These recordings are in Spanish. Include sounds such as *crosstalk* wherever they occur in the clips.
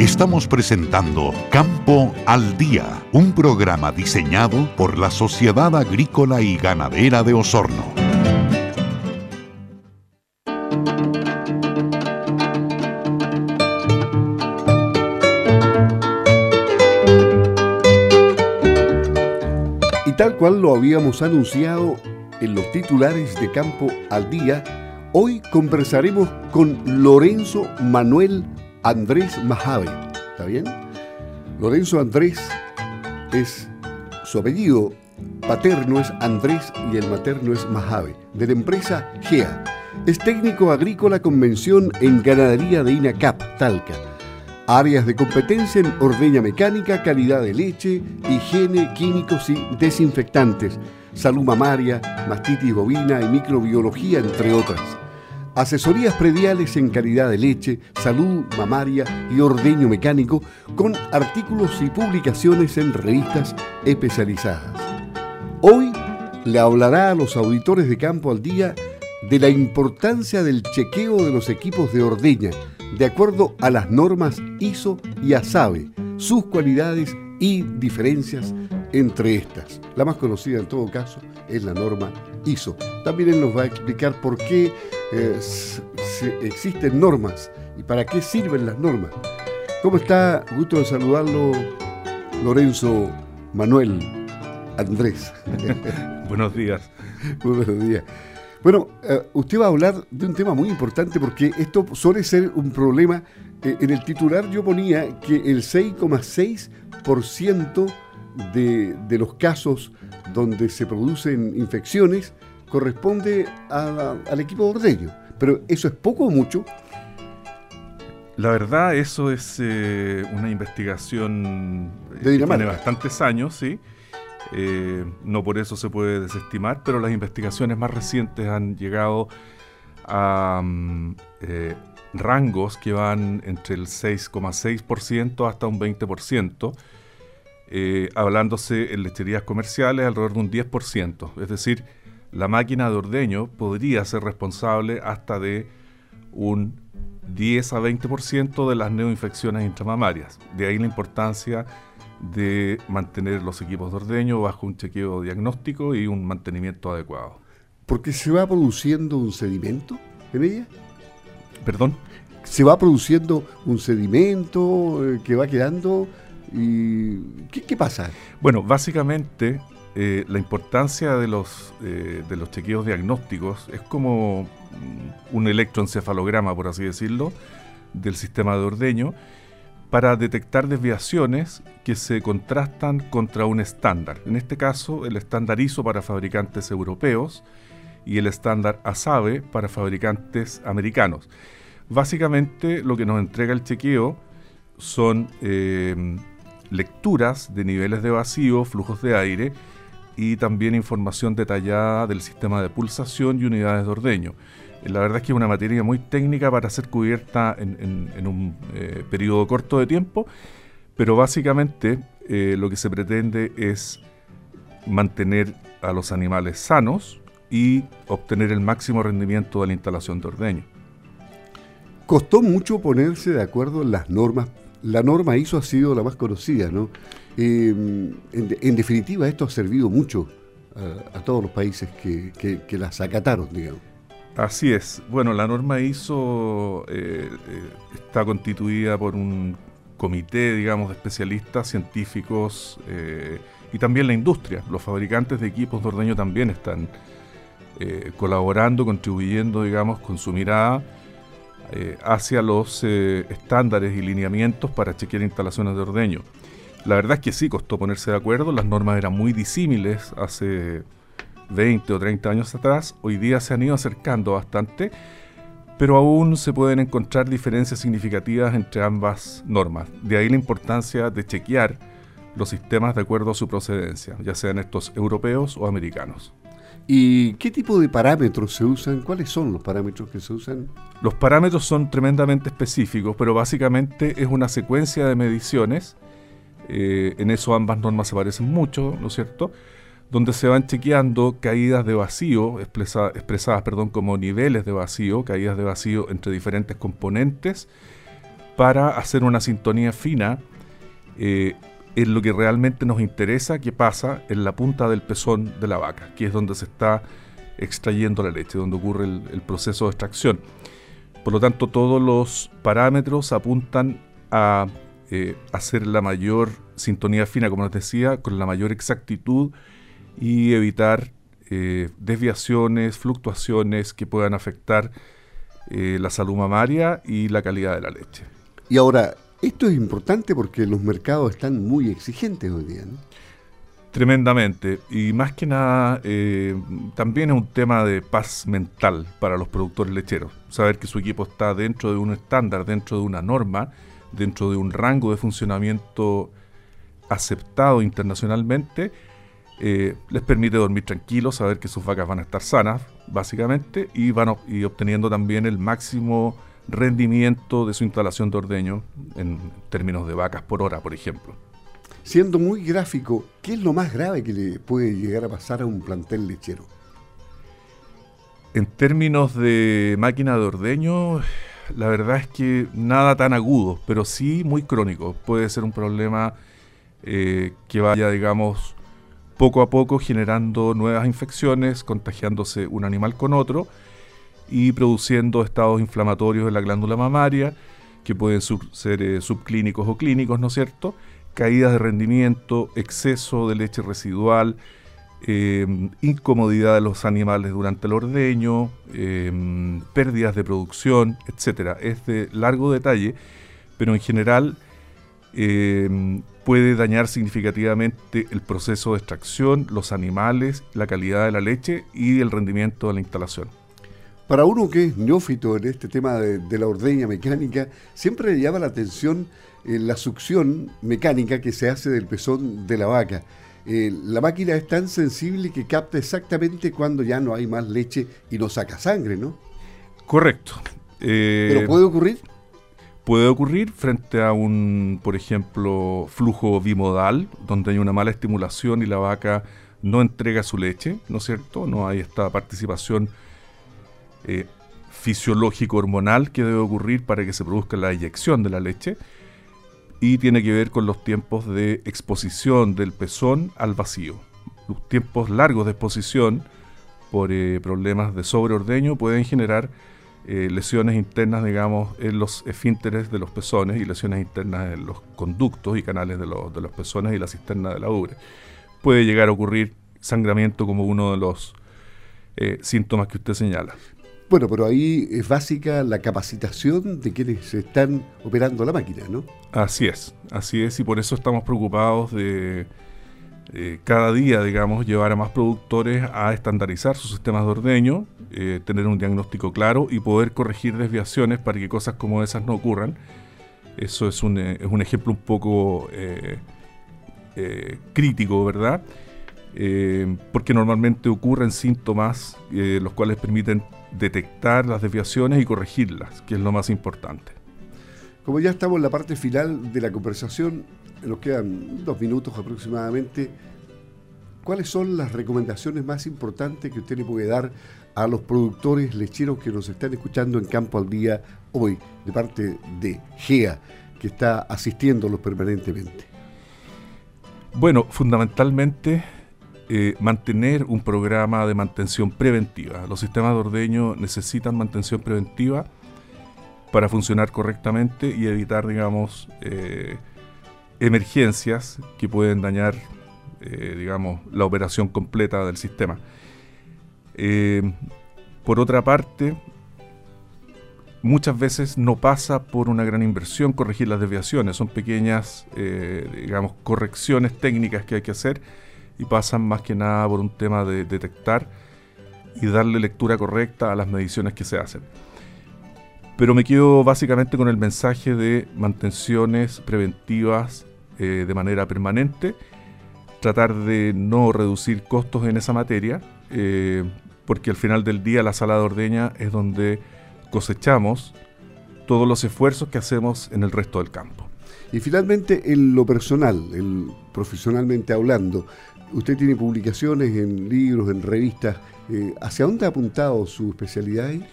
Estamos presentando Campo al Día, un programa diseñado por la Sociedad Agrícola y Ganadera de Osorno. Y tal cual lo habíamos anunciado en los titulares de Campo al Día, hoy conversaremos con Lorenzo Manuel Andrés Majave. ¿Está bien? Lorenzo Andrés es su apellido paterno es Andrés y el materno es Majave, de la empresa GEA. Es técnico agrícola con mención en ganadería de INACAP, Talca. Áreas de competencia en ordeña mecánica, calidad de leche, higiene, químicos y desinfectantes, salud mamaria, mastitis bovina y microbiología, entre otras asesorías prediales en calidad de leche, salud mamaria y ordeño mecánico, con artículos y publicaciones en revistas especializadas. Hoy le hablará a los auditores de Campo al Día de la importancia del chequeo de los equipos de ordeña, de acuerdo a las normas ISO y ASABE, sus cualidades y diferencias entre estas. La más conocida en todo caso es la norma ISO. También él nos va a explicar por qué eh, existen normas y para qué sirven las normas. ¿Cómo está? Gusto de saludarlo, Lorenzo Manuel Andrés. *laughs* Buenos días. *laughs* buenos días. Bueno, eh, usted va a hablar de un tema muy importante porque esto suele ser un problema. Eh, en el titular yo ponía que el 6,6% de, de los casos donde se producen infecciones corresponde al equipo de ordeño. Pero ¿eso es poco o mucho? La verdad, eso es eh, una investigación eh, de que tiene bastantes años, sí. Eh, no por eso se puede desestimar, pero las investigaciones más recientes han llegado a mm, rangos que van entre el 6,6% hasta un 20%, hablándose en lecherías comerciales alrededor de un 10%. Es decir, la máquina de ordeño podría ser responsable hasta de un 10 a 20% de las neoinfecciones intramamarias. De ahí la importancia de mantener los equipos de ordeño bajo un chequeo diagnóstico y un mantenimiento adecuado. Porque se va produciendo un sedimento en ella. ¿Perdón? Se va produciendo un sedimento eh, que va quedando y ¿qué, qué pasa? Bueno, básicamente eh, la importancia de los, eh, de los chequeos diagnósticos es como mm, un electroencefalograma, por así decirlo, del sistema de ordeño para detectar desviaciones que se contrastan contra un estándar. En este caso, el estándar ISO para fabricantes europeos y el estándar ASABE para fabricantes americanos. Básicamente, lo que nos entrega el chequeo son eh, lecturas de niveles de vacío, flujos de aire, y también información detallada del sistema de pulsación y unidades de ordeño. Eh, la verdad es que es una materia muy técnica para ser cubierta en, un eh, periodo corto de tiempo, pero básicamente eh, lo que se pretende es mantener a los animales sanos y obtener el máximo rendimiento de la instalación de ordeño. Costó mucho ponerse de acuerdo en las normas. La norma ISO ha sido la más conocida, ¿no? Eh, en, definitiva, esto ha servido mucho a, todos los países que, las acataron, digamos. Así es. Bueno, la norma ISO eh, eh, está constituida por un comité, digamos, de especialistas, científicos y también la industria. Los fabricantes de equipos de ordeño también están colaborando, contribuyendo, digamos, con su mirada hacia los estándares y lineamientos para chequear instalaciones de ordeño. La verdad es que sí, costó ponerse de acuerdo, las normas eran muy disímiles hace 20 o 30 años atrás, hoy día se han ido acercando bastante, pero aún se pueden encontrar diferencias significativas entre ambas normas. De ahí la importancia de chequear los sistemas de acuerdo a su procedencia, ya sean estos europeos o americanos. ¿Y qué tipo de parámetros se usan? ¿Cuáles son los parámetros que se usan? Los parámetros son tremendamente específicos, pero básicamente es una secuencia de mediciones eh, en eso ambas normas se parecen mucho, ¿no es cierto? Donde se van chequeando caídas de vacío, expresadas perdón, como niveles de vacío, caídas de vacío entre diferentes componentes, para hacer una sintonía fina eh, en lo que realmente nos interesa que pasa en la punta del pezón de la vaca, que es donde se está extrayendo la leche, donde ocurre el, proceso de extracción. Por lo tanto, todos los parámetros apuntan a eh, hacer la mayor sintonía fina, como les decía, con la mayor exactitud y evitar eh, desviaciones, fluctuaciones que puedan afectar eh, la salud mamaria y la calidad de la leche. Y ahora, esto es importante porque los mercados están muy exigentes hoy día, ¿no? Tremendamente. Y más que nada, eh, también es un tema de paz mental para los productores lecheros. Saber que su equipo está dentro de un estándar, dentro de una norma, dentro de un rango de funcionamiento aceptado internacionalmente, eh, les permite dormir tranquilos, saber que sus vacas van a estar sanas, básicamente, y van y obteniendo también el máximo rendimiento de su instalación de ordeño en términos de vacas por hora, por ejemplo. Siendo muy gráfico, ¿qué es lo más grave que le puede llegar a pasar a un plantel lechero? En términos de máquina de ordeño, la verdad es que nada tan agudo, pero sí muy crónico. Puede ser un problema eh, que vaya, digamos, poco a poco generando nuevas infecciones, contagiándose un animal con otro y produciendo estados inflamatorios en la glándula mamaria, que pueden ser eh, subclínicos o clínicos, ¿no es cierto? Caídas de rendimiento, exceso de leche residual, em, incomodidad de los animales durante el ordeño, em, pérdidas de producción, etc. Es de largo detalle, pero en general em, puede dañar significativamente el proceso de extracción, los animales, la calidad de la leche y el rendimiento de la instalación. Para uno que es neófito en este tema de, la ordeña mecánica, siempre le llama la atención eh, la succión mecánica que se hace del pezón de la vaca. Eh, la máquina es tan sensible que capta exactamente cuando ya no hay más leche y no saca sangre, ¿no? Correcto. Eh, ¿Pero puede ocurrir? Puede ocurrir frente a un, por ejemplo, flujo bimodal, donde hay una mala estimulación y la vaca no entrega su leche, ¿no es cierto? No hay esta participación eh, fisiológico hormonal que debe ocurrir para que se produzca la eyección de la leche y tiene que ver con los tiempos de exposición del pezón al vacío. Los tiempos largos de exposición por eh, problemas de sobreordeño pueden generar eh, lesiones internas, digamos, en los esfínteres de los pezones y lesiones internas en los conductos y canales de los, de los pezones y la cisterna de la ubre. Puede llegar a ocurrir sangramiento como uno de los síntomas que usted señala. Bueno, pero ahí es básica la capacitación de quienes están operando la máquina, ¿no? Así es, así es, y por eso estamos preocupados de eh, cada día, digamos, llevar a más productores a estandarizar sus sistemas de ordeño, eh, tener un diagnóstico claro y poder corregir desviaciones para que cosas como esas no ocurran. Eso es un, eh, es un ejemplo un poco crítico, ¿verdad? porque normalmente ocurren síntomas los cuales permiten detectar las desviaciones y corregirlas, que es lo más importante. Como ya estamos en la parte final de la conversación, nos quedan dos minutos aproximadamente, ¿cuáles son las recomendaciones más importantes que usted le puede dar a los productores lecheros que nos están escuchando en Campo al Día hoy, de parte de GEA, que está asistiéndolos permanentemente? Bueno, fundamentalmente eh, mantener un programa de mantención preventiva. Los sistemas de ordeño necesitan mantención preventiva para funcionar correctamente y evitar, digamos, eh, emergencias que pueden dañar, eh, digamos, la operación completa del sistema. por otra parte, muchas veces no pasa por una gran inversión corregir las desviaciones, son pequeñas, digamos, correcciones técnicas que hay que hacer y pasan más que nada por un tema de detectar y darle lectura correcta a las mediciones que se hacen. Pero me quedo básicamente con el mensaje de mantenciones preventivas eh, de manera permanente, tratar de no reducir costos en esa materia, eh, porque al final del día la sala de ordeña es donde cosechamos todos los esfuerzos que hacemos en el resto del campo. Y finalmente, en lo personal, profesionalmente hablando, Usted tiene publicaciones en libros, en revistas. Eh, ¿Hacia dónde ha apuntado su especialidad ahí?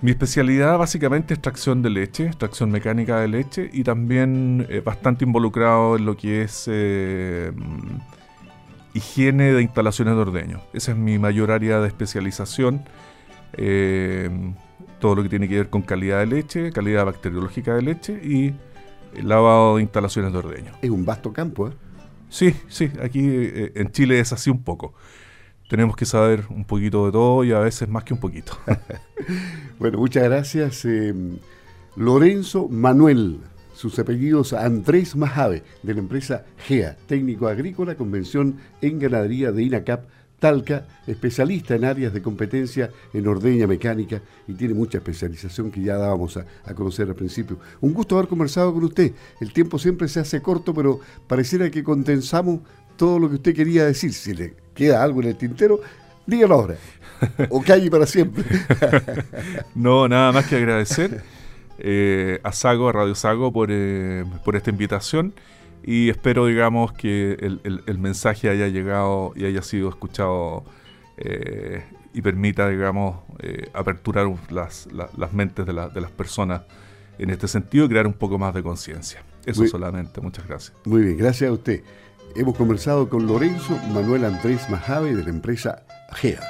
Mi especialidad básicamente es extracción de leche, extracción mecánica de leche y también eh, bastante involucrado en lo que es eh, higiene de instalaciones de ordeño. Esa es mi mayor área de especialización. Todo lo que tiene que ver con calidad de leche, calidad bacteriológica de leche y lavado de instalaciones de ordeño. Es un vasto campo, ¿eh? Sí, sí, aquí en Chile es así un poco tenemos que saber un poquito de todo y a veces más que un poquito. *laughs* bueno, muchas gracias. Eh, Lorenzo Manuel, sus apellidos Andrés Majave, de la empresa GEA, técnico agrícola, convención en ganadería de INACAP, Talca, especialista en áreas de competencia en ordeña mecánica y tiene mucha especialización que ya dábamos a, a, conocer al principio. Un gusto haber conversado con usted. El tiempo siempre se hace corto, pero pareciera que condensamos todo lo que usted quería decir. Si le queda algo en el tintero, dígalo ahora. *laughs* O calle para siempre. *laughs* no, nada más que agradecer eh, a Sago, a Radio Sago, por, eh, por esta invitación y espero, digamos, que el, mensaje haya llegado y haya sido escuchado eh, y permita, digamos, aperturar las, las mentes de, de, las personas en este sentido y crear un poco más de conciencia. Eso solamente. Muchas gracias. Muy bien, gracias a usted. Hemos conversado con Lorenzo Manuel Andrés Majave de la empresa GEA.